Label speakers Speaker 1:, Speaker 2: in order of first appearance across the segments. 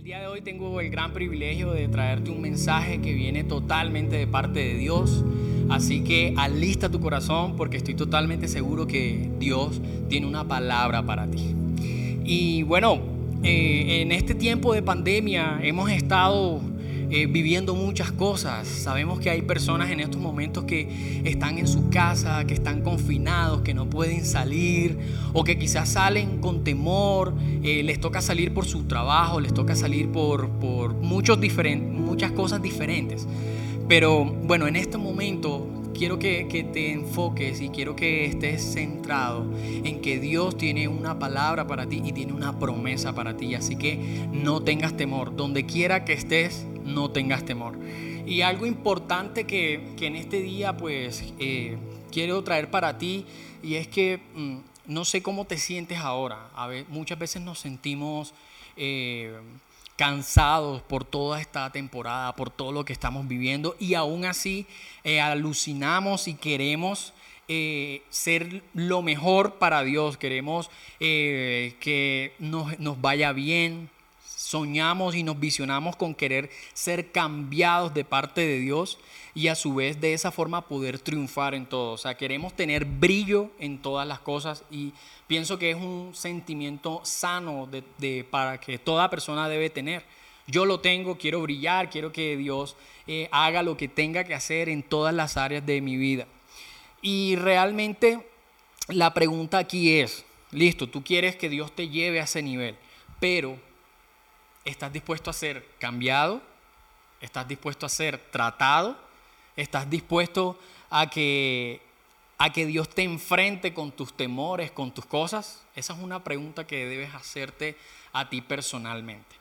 Speaker 1: el día de hoy tengo el gran privilegio de traerte un mensaje que viene totalmente de parte de Dios. Así que alista tu corazón porque estoy totalmente seguro que Dios tiene una palabra para ti. Y bueno, eh, en este tiempo de pandemia hemos estado eh, viviendo muchas cosas. Sabemos que hay personas en estos momentos que están en su casa, que están confinados, que no pueden salir o que quizás salen con temor, eh, les toca salir por su trabajo, les toca salir por, por muchos muchas cosas diferentes. Pero bueno, en este momento quiero que, que, te enfoques y quiero que estés centrado en que Dios tiene una palabra para ti y tiene una promesa para ti. Así que no tengas temor. Donde quiera que estés, no tengas temor. Y algo importante que, en este día pues eh, quiero traer para ti y es que mm, no sé cómo te sientes ahora. Muchas veces nos sentimos eh, cansados por toda esta temporada, por todo lo que estamos viviendo y aún así eh, alucinamos y queremos ser lo mejor para Dios, queremos que nos, nos, vaya bien, soñamos y nos visionamos con querer ser cambiados de parte de Dios y a su vez de esa forma poder triunfar en todo. O sea, queremos tener brillo en todas las cosas y pienso que es un sentimiento sano de, para que toda persona debe tener. Yo lo tengo, quiero brillar, quiero que Dios eh, haga lo que tenga que hacer en todas las áreas de mi vida. Y realmente la pregunta aquí es, listo, tú quieres que Dios te lleve a ese nivel, pero ¿Estás dispuesto a ser cambiado? ¿Estás dispuesto a ser tratado? ¿Estás dispuesto a que, a que Dios te enfrente con tus temores, con tus cosas? Esa es una pregunta que debes hacerte a ti personalmente.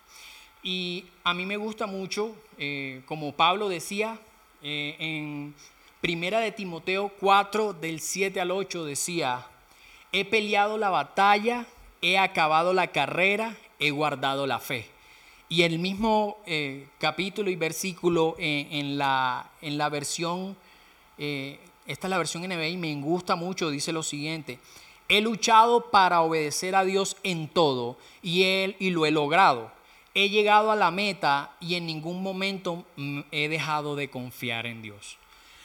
Speaker 1: Y a mí me gusta mucho, eh, como Pablo decía, eh, en Primera de Timoteo 4, del 7 al 8, decía, he peleado la batalla, he acabado la carrera, he guardado la fe. Y el mismo eh, capítulo y versículo eh, en, la, en, la, versión, eh, esta es la versión NBI, me gusta mucho, dice lo siguiente, he luchado para obedecer a Dios en todo y, él, y lo he logrado. He llegado a la meta y en ningún momento he dejado de confiar en Dios.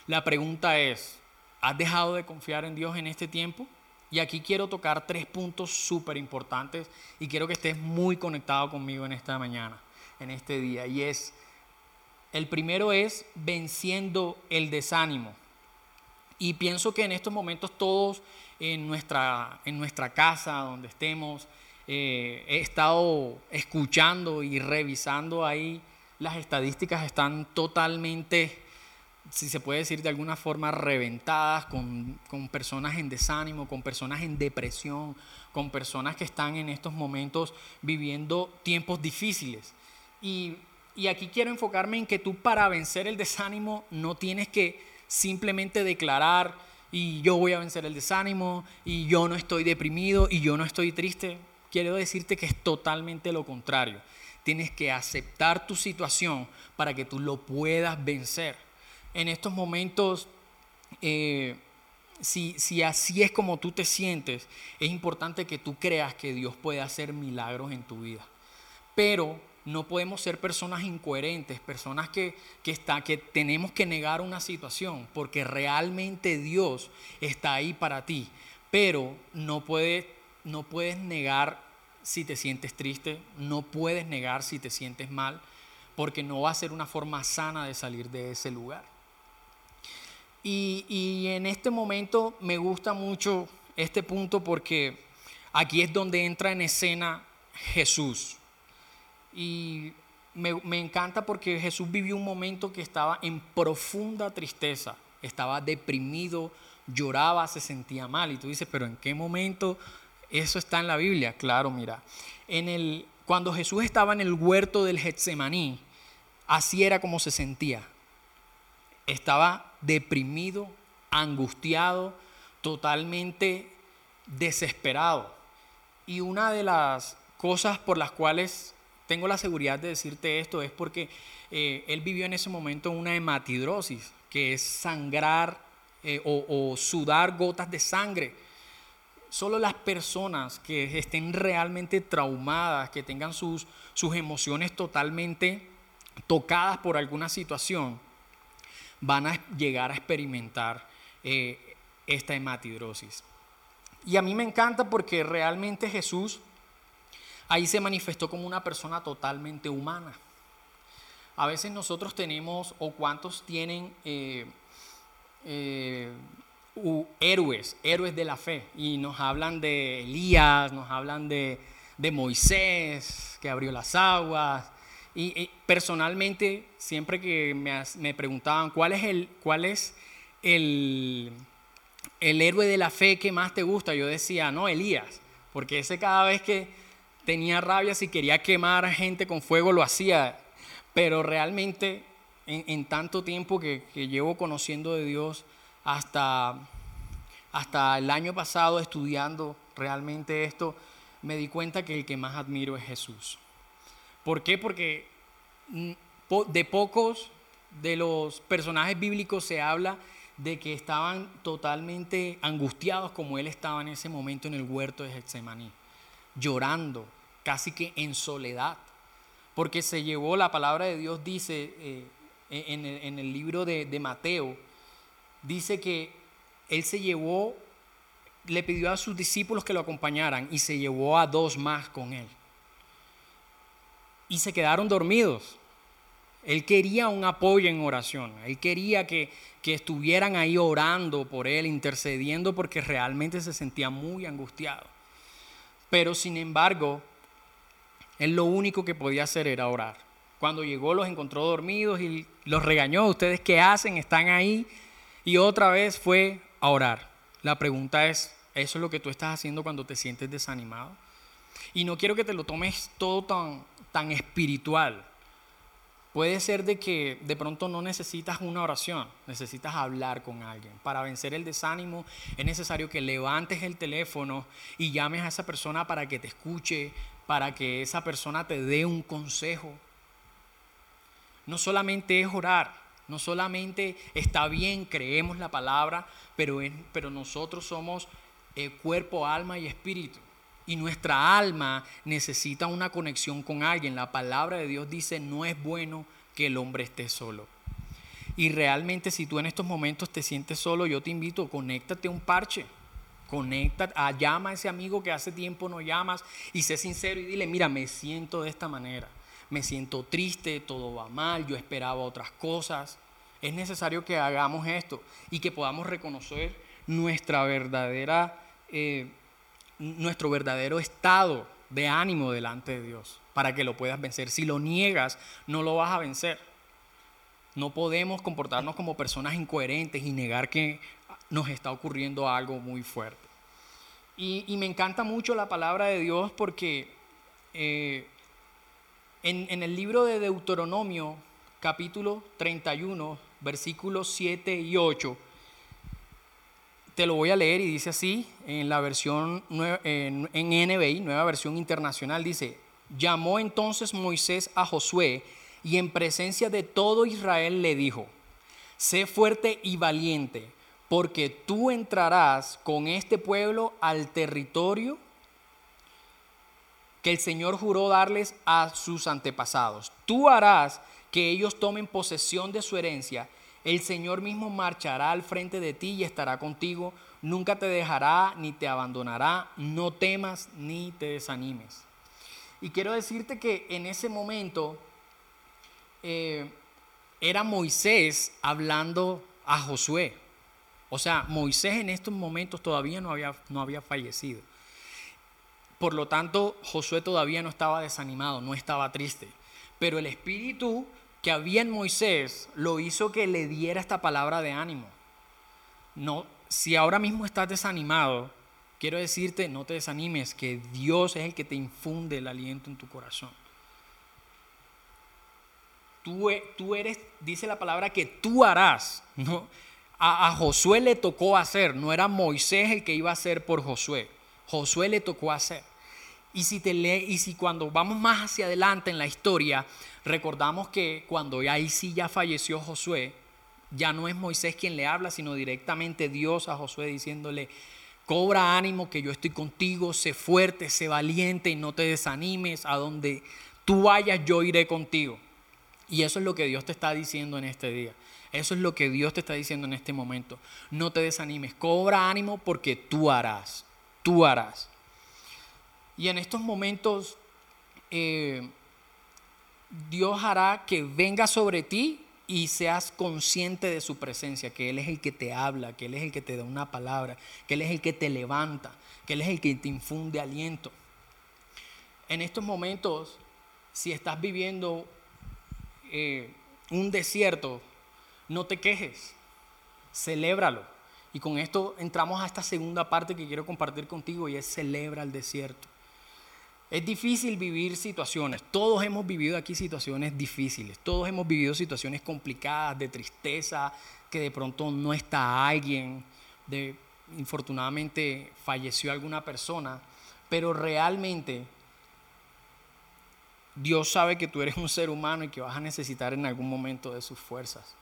Speaker 1: La pregunta es, ¿has dejado de confiar en Dios en este tiempo? Y aquí quiero tocar tres puntos súper importantes y quiero que estés muy conectado conmigo en esta mañana, en este día. Y es, el primero es venciendo el desánimo. Y pienso que en estos momentos todos en nuestra, en nuestra casa, donde estemos, eh, he estado escuchando y revisando ahí, las estadísticas están totalmente si se puede decir de alguna forma, reventadas, con, personas en desánimo, con personas en depresión, con personas que están en estos momentos viviendo tiempos difíciles. Y, y aquí quiero enfocarme en que tú para vencer el desánimo no tienes que simplemente declarar y yo voy a vencer el desánimo y yo no estoy deprimido y yo no estoy triste. Quiero decirte que es totalmente lo contrario. Tienes que aceptar tu situación para que tú lo puedas vencer en estos momentos, eh, si, así es como tú te sientes, es importante que tú creas que Dios puede hacer milagros en tu vida. Pero no podemos ser personas incoherentes, personas que, tenemos que negar una situación, porque realmente Dios está ahí para ti. Pero no puedes negar si te sientes triste, no puedes negar si te sientes mal, porque no va a ser una forma sana de salir de ese lugar. Y, en este momento me gusta mucho este punto porque aquí es donde entra en escena Jesús. Y me, encanta porque Jesús vivió un momento que estaba en profunda tristeza, estaba deprimido, lloraba, se sentía mal. Y tú dices, pero ¿en qué momento eso está en la Biblia? Claro, mira, en el, cuando Jesús estaba en el huerto del Getsemaní, así era como se sentía. Estaba deprimido, angustiado, totalmente desesperado. Y una de las cosas por las cuales tengo la seguridad de decirte esto es porque eh, él vivió en ese momento una hematidrosis, que es sangrar eh, o, o sudar gotas de sangre. solo las personas que estén realmente traumadas, que tengan sus, sus emociones totalmente tocadas por alguna situación, van a llegar a experimentar eh, esta hematidrosis. Y a mí me encanta porque realmente Jesús ahí se manifestó como una persona totalmente humana. A veces nosotros tenemos, o cuántos tienen eh, eh, héroes, héroes de la fe, y nos hablan de Elías, nos hablan de, Moisés, que abrió las aguas. Y, personalmente, siempre que me, preguntaban cuál es, el, cuál es el, el héroe de la fe que más te gusta, yo decía, no, Elías, porque ese cada vez que tenía rabia, si quería quemar gente con fuego, lo hacía. Pero realmente, en, tanto tiempo que, que llevo conociendo de Dios, hasta, hasta el año pasado estudiando realmente esto, me di cuenta que el que más admiro es Jesús. ¿Por qué? Porque mm, de pocos de los personajes bíblicos se habla de que estaban totalmente angustiados como él estaba en ese momento en el huerto de Getsemaní, llorando, casi que en soledad, porque se llevó, la palabra de Dios dice eh, en, el, libro de Mateo, dice que él se llevó, le pidió a sus discípulos que lo acompañaran y se llevó a dos más con él. Y se quedaron dormidos. Él quería un apoyo en oración. Él quería que, que estuvieran ahí orando por él, intercediendo, porque realmente se sentía muy angustiado. Pero sin embargo, él lo único que podía hacer era orar. Cuando llegó los encontró dormidos y los regañó. ¿Ustedes qué hacen? Están ahí y otra vez fue a orar. La pregunta es, ¿eso es lo que tú estás haciendo cuando te sientes desanimado? Y no quiero que te lo tomes todo tan, tan espiritual. Puede ser de que de pronto no necesitas una oración, necesitas hablar con alguien. Para vencer el desánimo es necesario que levantes el teléfono y llames a esa persona para que te escuche, para que esa persona te dé un consejo. No solamente es orar, no solamente está bien, creemos la palabra, pero, pero nosotros somos eh, cuerpo, alma y espíritu. Y nuestra alma necesita una conexión con alguien. La palabra de Dios dice, no es bueno que el hombre esté solo. Y realmente si tú en estos momentos te sientes solo, yo te invito, conéctate a un parche. Conecta, a, llama a ese amigo que hace tiempo no llamas y sé sincero y dile, mira, me siento de esta manera me siento triste, todo va mal, yo esperaba otras cosas. Es necesario que hagamos esto y que podamos reconocer nuestra verdadera, eh, nuestro verdadero estado de ánimo delante de Dios para que lo puedas vencer. Si lo niegas, no lo vas a vencer. No podemos comportarnos como personas incoherentes y negar que nos está ocurriendo algo muy fuerte. Y, me encanta mucho la palabra de Dios porque eh, en, el libro de Deuteronomio, capítulo 31, versículos 7 y 8, te lo voy a leer y dice así, en la versión, en, NBI, nueva versión internacional, dice, llamó entonces Moisés a Josué y en presencia de todo Israel le dijo, sé fuerte y valiente, porque tú entrarás con este pueblo al territorio que el Señor juró darles a sus antepasados. Tú harás que ellos tomen posesión de su herencia. El Señor mismo marchará al frente de ti y estará contigo. Nunca te dejará ni te abandonará. No temas ni te desanimes. Y quiero decirte que en ese momento eh, era Moisés hablando a Josué. O sea, Moisés en estos momentos todavía no había, no había fallecido. Por lo tanto, Josué todavía no estaba desanimado, no estaba triste. Pero el espíritu que había en Moisés lo hizo que le diera esta palabra de ánimo. No, si ahora mismo estás desanimado, quiero decirte, no te desanimes, que Dios es el que te infunde el aliento en tu corazón. Tú, eres, dice la palabra, que tú harás. ¿no? A Josué le tocó hacer, no era Moisés el que iba a hacer por Josué. Josué le tocó hacer. Y si, te y si cuando vamos más hacia adelante en la historia, recordamos que cuando ahí sí ya falleció Josué, ya no es Moisés quien le habla, sino directamente Dios a Josué diciéndole, Cobra ánimo que yo estoy contigo, sé fuerte, sé valiente y no te desanimes. A donde tú vayas, yo iré contigo. Y eso es lo que Dios te está diciendo en este día. Eso es lo que Dios te está diciendo en este momento. No te desanimes, cobra ánimo porque tú harás, tú harás. Y en estos momentos eh, Dios hará que venga sobre ti y seas consciente de su presencia, que Él es el que te habla, que Él es el que te da una palabra, que Él es el que te levanta, que Él es el que te infunde aliento. En estos momentos, si estás viviendo eh, un desierto, no te quejes, celébralo. Y con esto entramos a esta segunda parte que quiero compartir contigo y es celebra el desierto. Es difícil vivir situaciones, todos hemos vivido aquí situaciones difíciles, todos hemos vivido situaciones complicadas, de tristeza, que de pronto no está alguien, de infortunadamente falleció alguna persona, pero realmente Dios sabe que tú eres un ser humano y que vas a necesitar en algún momento de sus fuerzas.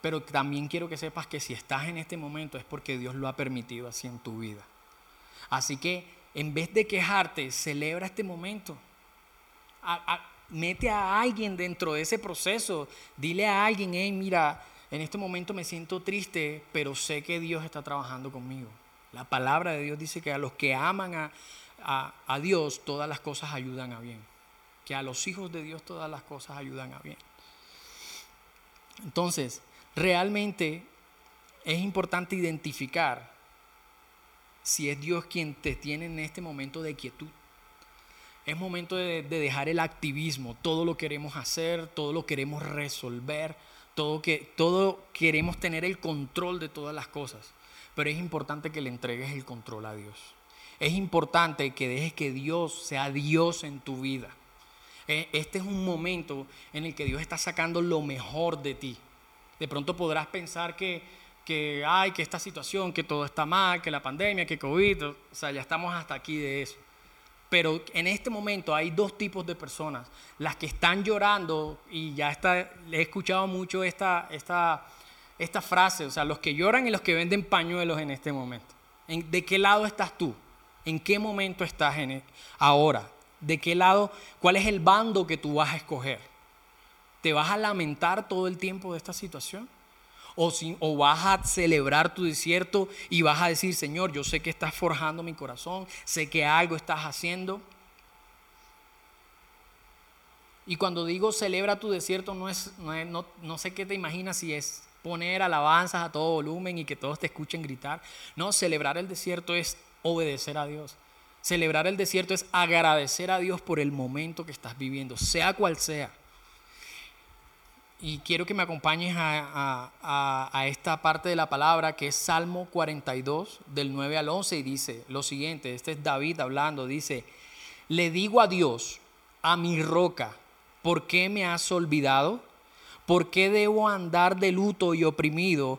Speaker 1: Pero también quiero que sepas que si estás en este momento es porque Dios lo ha permitido así en tu vida. Así que en vez de quejarte, celebra este momento. mete a alguien dentro de ese proceso. Dile a alguien, hey, mira, en este momento me siento triste, pero sé que Dios está trabajando conmigo. La palabra de Dios dice que a los que aman a Dios, todas las cosas ayudan a bien. Que a los hijos de Dios todas las cosas ayudan a bien. Entonces, realmente es importante identificar si es Dios quien te tiene en este momento de quietud. Es momento de, dejar el activismo, todo lo queremos hacer, todo lo queremos resolver, todo, que, todo queremos tener el control de todas las cosas, pero es importante que le entregues el control a Dios. Es importante que dejes que Dios sea Dios en tu vida. E, este es un momento en el que Dios está sacando lo mejor de ti. De pronto podrás pensar que, que hay, que esta situación, que todo está mal, que la pandemia, que COVID, o sea, ya estamos hasta aquí de eso. Pero en este momento hay dos tipos de personas, las que están llorando, y ya está, he escuchado mucho esta, esta, esta frase, o sea, los que lloran y los que venden pañuelos en este momento. ¿De qué lado estás tú? ¿En qué momento estás en e, ahora? ¿De qué lado? ¿Cuál es el bando que tú vas a escoger? ¿Te vas a lamentar todo el tiempo de esta situación? O, vas a celebrar tu desierto y vas a decir, Señor, yo sé que estás forjando mi corazón, sé que algo estás haciendo. Y cuando digo celebra tu desierto, no, es, no, no sé qué te imaginas si es poner alabanzas a todo volumen y que todos te escuchen gritar. No, celebrar el desierto es obedecer a Dios. Celebrar el desierto es agradecer a Dios por el momento que estás viviendo, sea cual sea y quiero que me acompañes a, esta parte de la palabra que es Salmo 42 del 9 al 11 y dice lo siguiente, este es David hablando, dice, le digo a Dios, a mi roca, ¿por qué me has olvidado? ¿Por qué debo andar de luto y oprimido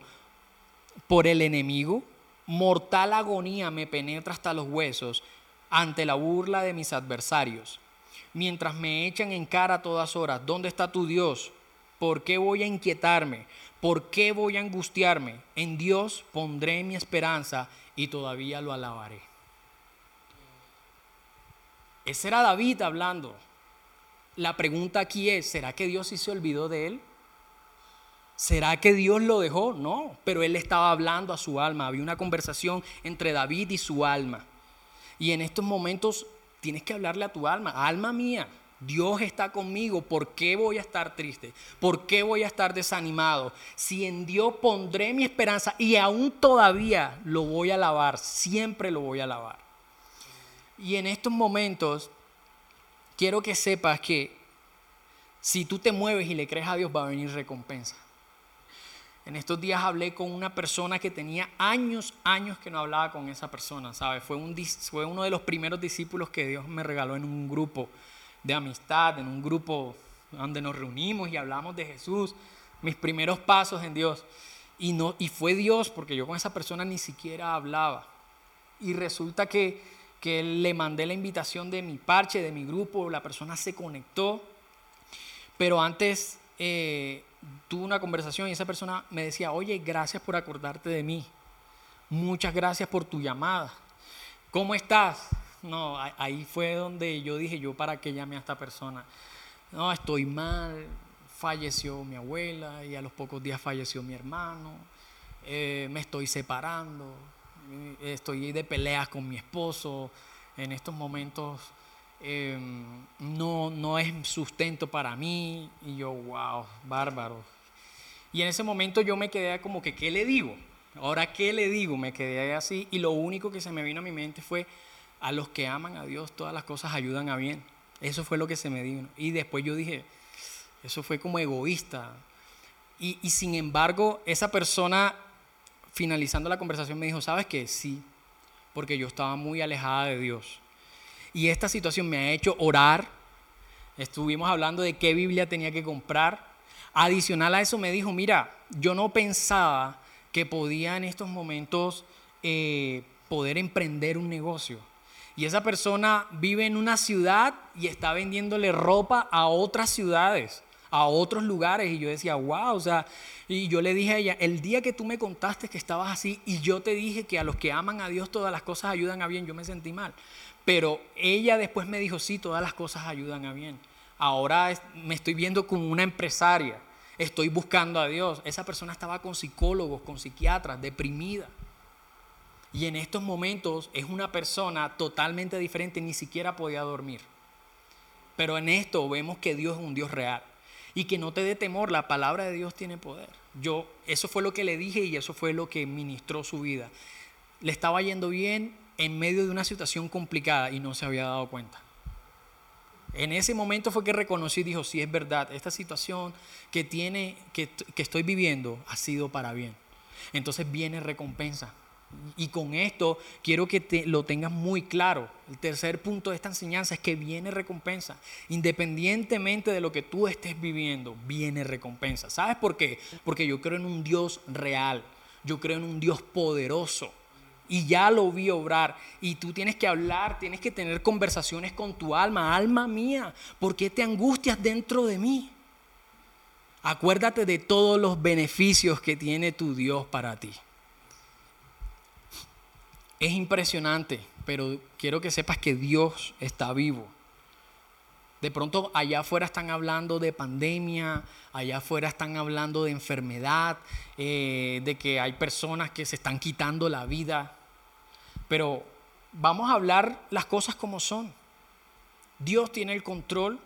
Speaker 1: por el enemigo? Mortal agonía me penetra hasta los huesos ante la burla de mis adversarios. Mientras me echan en cara a todas horas, ¿dónde está tu Dios? ¿Por qué voy a inquietarme? ¿Por qué voy a angustiarme? En Dios pondré mi esperanza y todavía lo alabaré. Ese era David hablando. La pregunta aquí es, ¿será que Dios sí se olvidó de él? ¿Será que Dios lo dejó? No, pero él estaba hablando a su alma. Había una conversación entre David y su alma. Y en estos momentos tienes que hablarle a tu alma, alma mía, Dios está conmigo, ¿por qué voy a estar triste? ¿Por qué voy a estar desanimado? Si en Dios pondré mi esperanza y aún todavía lo voy a alabar, siempre lo voy a alabar. Y en estos momentos quiero que sepas que si tú te mueves y le crees a Dios va a venir recompensa. En estos días hablé con una persona que tenía años, años que no hablaba con esa persona, ¿sabes? Fue, fue uno de los primeros discípulos que Dios me regaló en un grupo de amistad, en un grupo donde nos reunimos y hablamos de Jesús, mis primeros pasos en Dios. Y, no, y fue Dios, porque yo con esa persona ni siquiera hablaba. Y resulta que, que le mandé la invitación de mi parche, de mi grupo, la persona se conectó, pero antes eh, tuve una conversación y esa persona me decía, oye, gracias por acordarte de mí. muchas gracias por tu llamada. ¿Cómo estás? No, ahí fue donde yo dije, yo para qué llamé a esta persona. No, estoy mal, falleció mi abuela y a los pocos días falleció mi hermano, eh, me estoy separando, estoy de peleas con mi esposo, en estos momentos em, no, no es sustento para mí y yo, wow, bárbaro. Y en ese momento yo me quedé como que, ¿qué le digo? Ahora, ¿qué le digo? Me quedé así y lo único que se me vino a mi mente fue, a los que aman a Dios todas las cosas ayudan a bien. Eso fue lo que se me vino. Y después yo dije, eso fue como egoísta. Y, y sin embargo, esa persona, finalizando la conversación, me dijo, ¿sabes qué? Sí, porque yo estaba muy alejada de Dios. Y esta situación me ha hecho orar. Estuvimos hablando de qué Biblia tenía que comprar. Adicional a eso me dijo, mira, yo no pensaba que podía en estos momentos eh, poder emprender un negocio. Y esa persona vive en una ciudad y está vendiéndole ropa a otras ciudades, a otros lugares. Y yo decía, wow, o sea, y yo le dije a ella, el día que tú me contaste que estabas así y yo te dije que a los que aman a Dios todas las cosas ayudan a bien, yo me sentí mal. Pero ella después me dijo, sí, todas las cosas ayudan a bien. Ahora me estoy viendo como una empresaria, estoy buscando a Dios. Esa persona estaba con psicólogos, con psiquiatras, deprimida. Y en estos momentos es una persona totalmente diferente, ni siquiera podía dormir. Pero en esto vemos que Dios es un Dios real y que no te dé temor, la palabra de Dios tiene poder. Yo, eso fue lo que le dije y eso fue lo que ministró su vida. Le estaba yendo bien en medio de una situación complicada y no se había dado cuenta. En ese momento fue que reconocí y dijo, sí es verdad, esta situación que, tiene, que, que estoy viviendo ha sido para bien. Entonces viene recompensa. Y con esto quiero que te, lo tengas muy claro. El tercer punto de esta enseñanza es que viene recompensa. Independientemente de lo que tú estés viviendo, viene recompensa. ¿Sabes por qué? Porque yo creo en un Dios real. Yo creo en un Dios poderoso. Y ya lo vi obrar. Y tú tienes que hablar, tienes que tener conversaciones con tu alma. Alma mía, ¿por qué te angustias dentro de mí? Acuérdate de todos los beneficios que tiene tu Dios para ti. Es impresionante, pero quiero que sepas que Dios está vivo. De pronto allá afuera están hablando de pandemia, allá afuera están hablando de enfermedad, eh, de que hay personas que se están quitando la vida. Pero vamos a hablar las cosas como son. Dios tiene el control,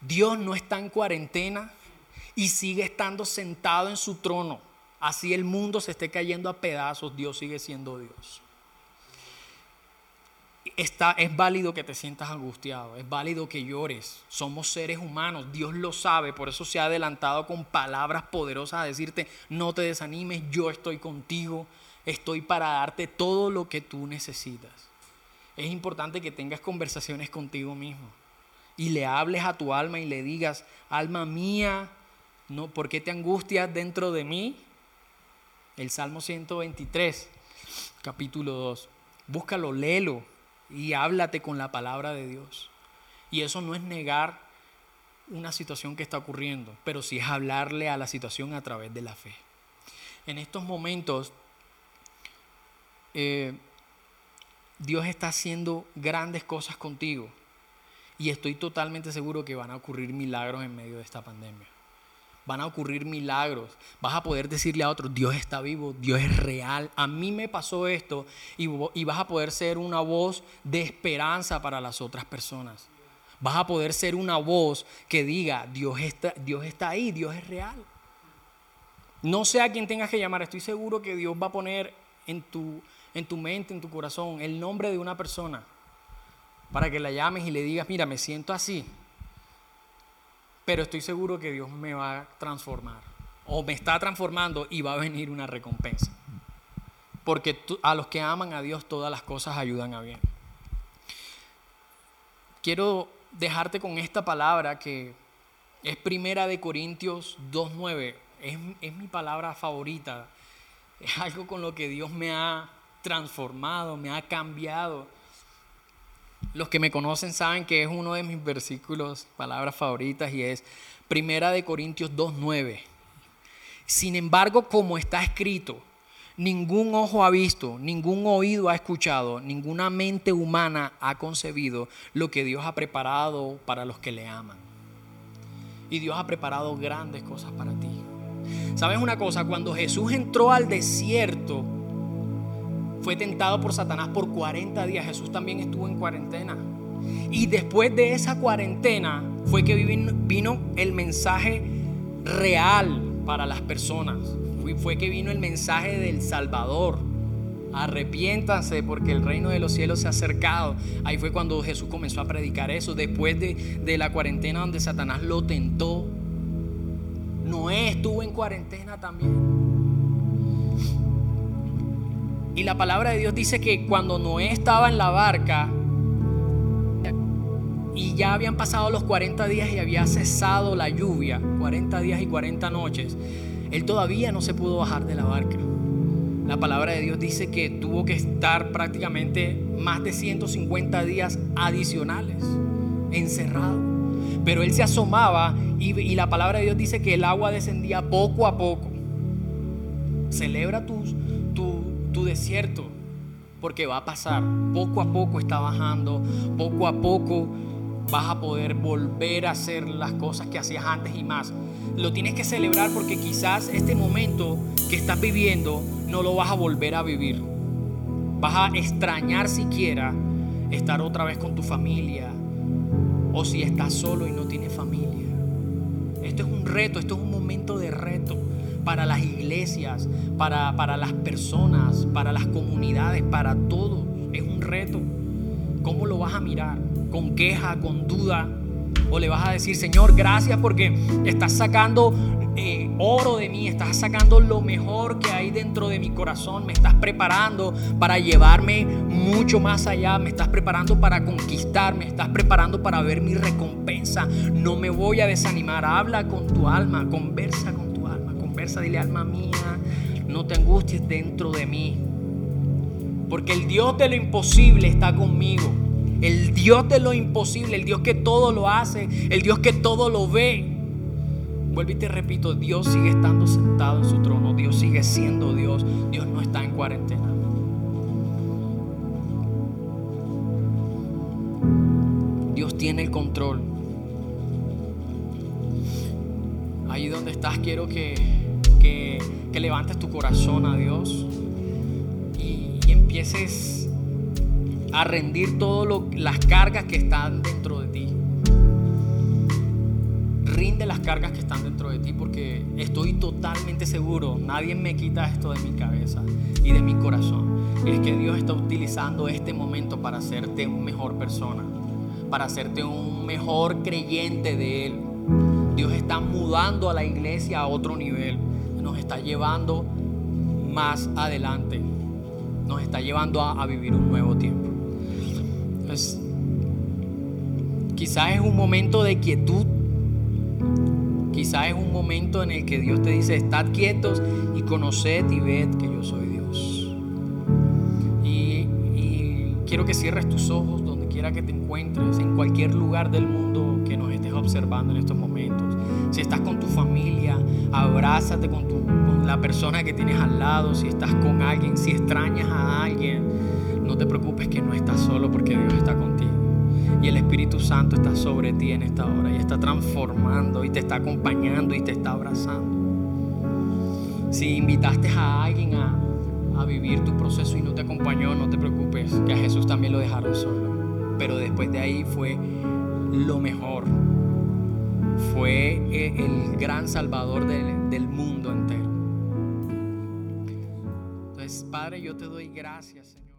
Speaker 1: Dios no está en cuarentena y sigue estando sentado en su trono. Así el mundo se esté cayendo a pedazos, Dios sigue siendo Dios es válido que te sientas angustiado, es válido que llores. Somos seres humanos, Dios lo sabe, por eso se ha adelantado con palabras poderosas a decirte, no te desanimes, yo estoy contigo, estoy para darte todo lo que tú necesitas. Es importante que tengas conversaciones contigo mismo y le hables a tu alma y le digas, alma mía, no, ¿por qué te angustias dentro de mí? El Salmo 123, capítulo 2. Búscalo, léelo y háblate con la palabra de Dios. Y eso no es negar una situación que está ocurriendo, pero sí es hablarle a la situación a través de la fe. En estos momentos, eh, Dios está haciendo grandes cosas contigo y estoy totalmente seguro que van a ocurrir milagros en medio de esta pandemia van a ocurrir milagros. Vas a poder decirle a otros, Dios está vivo, Dios es real. A mí me pasó esto y, vas a poder ser una voz de esperanza para las otras personas. Vas a poder ser una voz que diga, Dios está, Dios está ahí, Dios es real. No sé a quién tengas que llamar, estoy seguro que Dios va a poner en tu, en tu mente, en tu corazón, el nombre de una persona para que la llames y le digas, mira, me siento así, pero estoy seguro que Dios me va a transformar o me está transformando y va a venir una recompensa. Porque a los que aman a Dios todas las cosas ayudan a bien. Quiero dejarte con esta palabra que es primera de Corintios 2.9. Es, es mi palabra favorita. Es algo con lo que Dios me ha transformado, me ha cambiado los que me conocen saben que es uno de mis versículos, palabras favoritas, y es Primera de Corintios 2.9. Sin embargo, como está escrito, Ningún ojo ha visto, ningún oído ha escuchado, ninguna mente humana ha concebido lo que Dios ha preparado para los que le aman. Y Dios ha preparado grandes cosas para ti. ¿Sabes una cosa? Cuando Jesús entró al desierto, fue tentado por Satanás por 40 días. Jesús también estuvo en cuarentena. Y después de esa cuarentena fue que vino, el mensaje real para las personas. Fue que vino el mensaje del Salvador. Arrepiéntanse porque el reino de los cielos se ha acercado. Ahí fue cuando Jesús comenzó a predicar eso. Después de, de la cuarentena donde Satanás lo tentó. Noé estuvo en cuarentena también. Y la palabra de Dios dice que cuando Noé estaba en la barca y ya habían pasado los 40 días y había cesado la lluvia, 40 días y 40 noches, él todavía no se pudo bajar de la barca. La palabra de Dios dice que tuvo que estar prácticamente más de 150 días adicionales encerrado. Pero él se asomaba y, la palabra de Dios dice que el agua descendía poco a poco. Celebra tu, desierto porque va a pasar. Poco a poco está bajando, poco a poco vas a poder volver a hacer las cosas que hacías antes y más. Lo tienes que celebrar porque quizás este momento que estás viviendo no lo vas a volver a vivir. Vas a extrañar siquiera estar otra vez con tu familia, o si estás solo y no tienes familia. Esto es un reto, esto es un momento de reto para las iglesias, para, para las personas, para las comunidades, para todos. Es un reto. ¿Cómo lo vas a mirar? ¿Con queja, con duda? ¿O le vas a decir, Señor, gracias porque estás sacando eh, oro de mí, estás sacando lo mejor que hay dentro de mi corazón, me estás preparando para llevarme mucho más allá, me estás preparando para conquistar, me estás preparando para ver mi recompensa. No me voy a desanimar, habla con tu alma, conversa con dile alma mía, no te angusties dentro de mí. Porque el Dios de lo imposible está conmigo. El Dios de lo imposible, el Dios que todo lo hace, el Dios que todo lo ve, Vuelvo y te repito, Dios sigue estando sentado en su trono, Dios sigue siendo Dios, Dios no está en cuarentena. Dios tiene el control. Ahí donde estás quiero que, que, levantes tu corazón a Dios y, empieces a rendir todas las cargas que están dentro de ti rinde las cargas que están dentro de ti porque estoy totalmente seguro, nadie me quita esto de mi cabeza y de mi corazón. Y es que Dios está utilizando este momento para hacerte una mejor persona, para hacerte un mejor creyente de Él. Dios está mudando a la iglesia a otro nivel, nos está llevando más adelante, nos está llevando a, vivir un nuevo tiempo. Entonces, quizás es un momento de quietud Quizás es un momento en el que Dios te dice, estad quietos y conoced y ved que yo soy Dios. Y, quiero que cierres tus ojos donde quiera que te encuentres, en cualquier lugar del mundo que nos estés observando en estos momentos. Si estás con tu familia, abrázate con, tu, con la persona que tienes al lado. Si estás con alguien, si extrañas a alguien, no te preocupes que no estás solo porque Dios está contigo. Y el Espíritu Santo está sobre ti en esta hora y está transformando y te está acompañando y te está abrazando. Si invitaste a alguien a, a vivir tu proceso y no te acompañó, no te preocupes, que a Jesús también lo dejaron solo. Pero después de ahí fue lo mejor. Fue eh, el gran salvador del, mundo entero. Entonces, Padre, yo te doy gracias.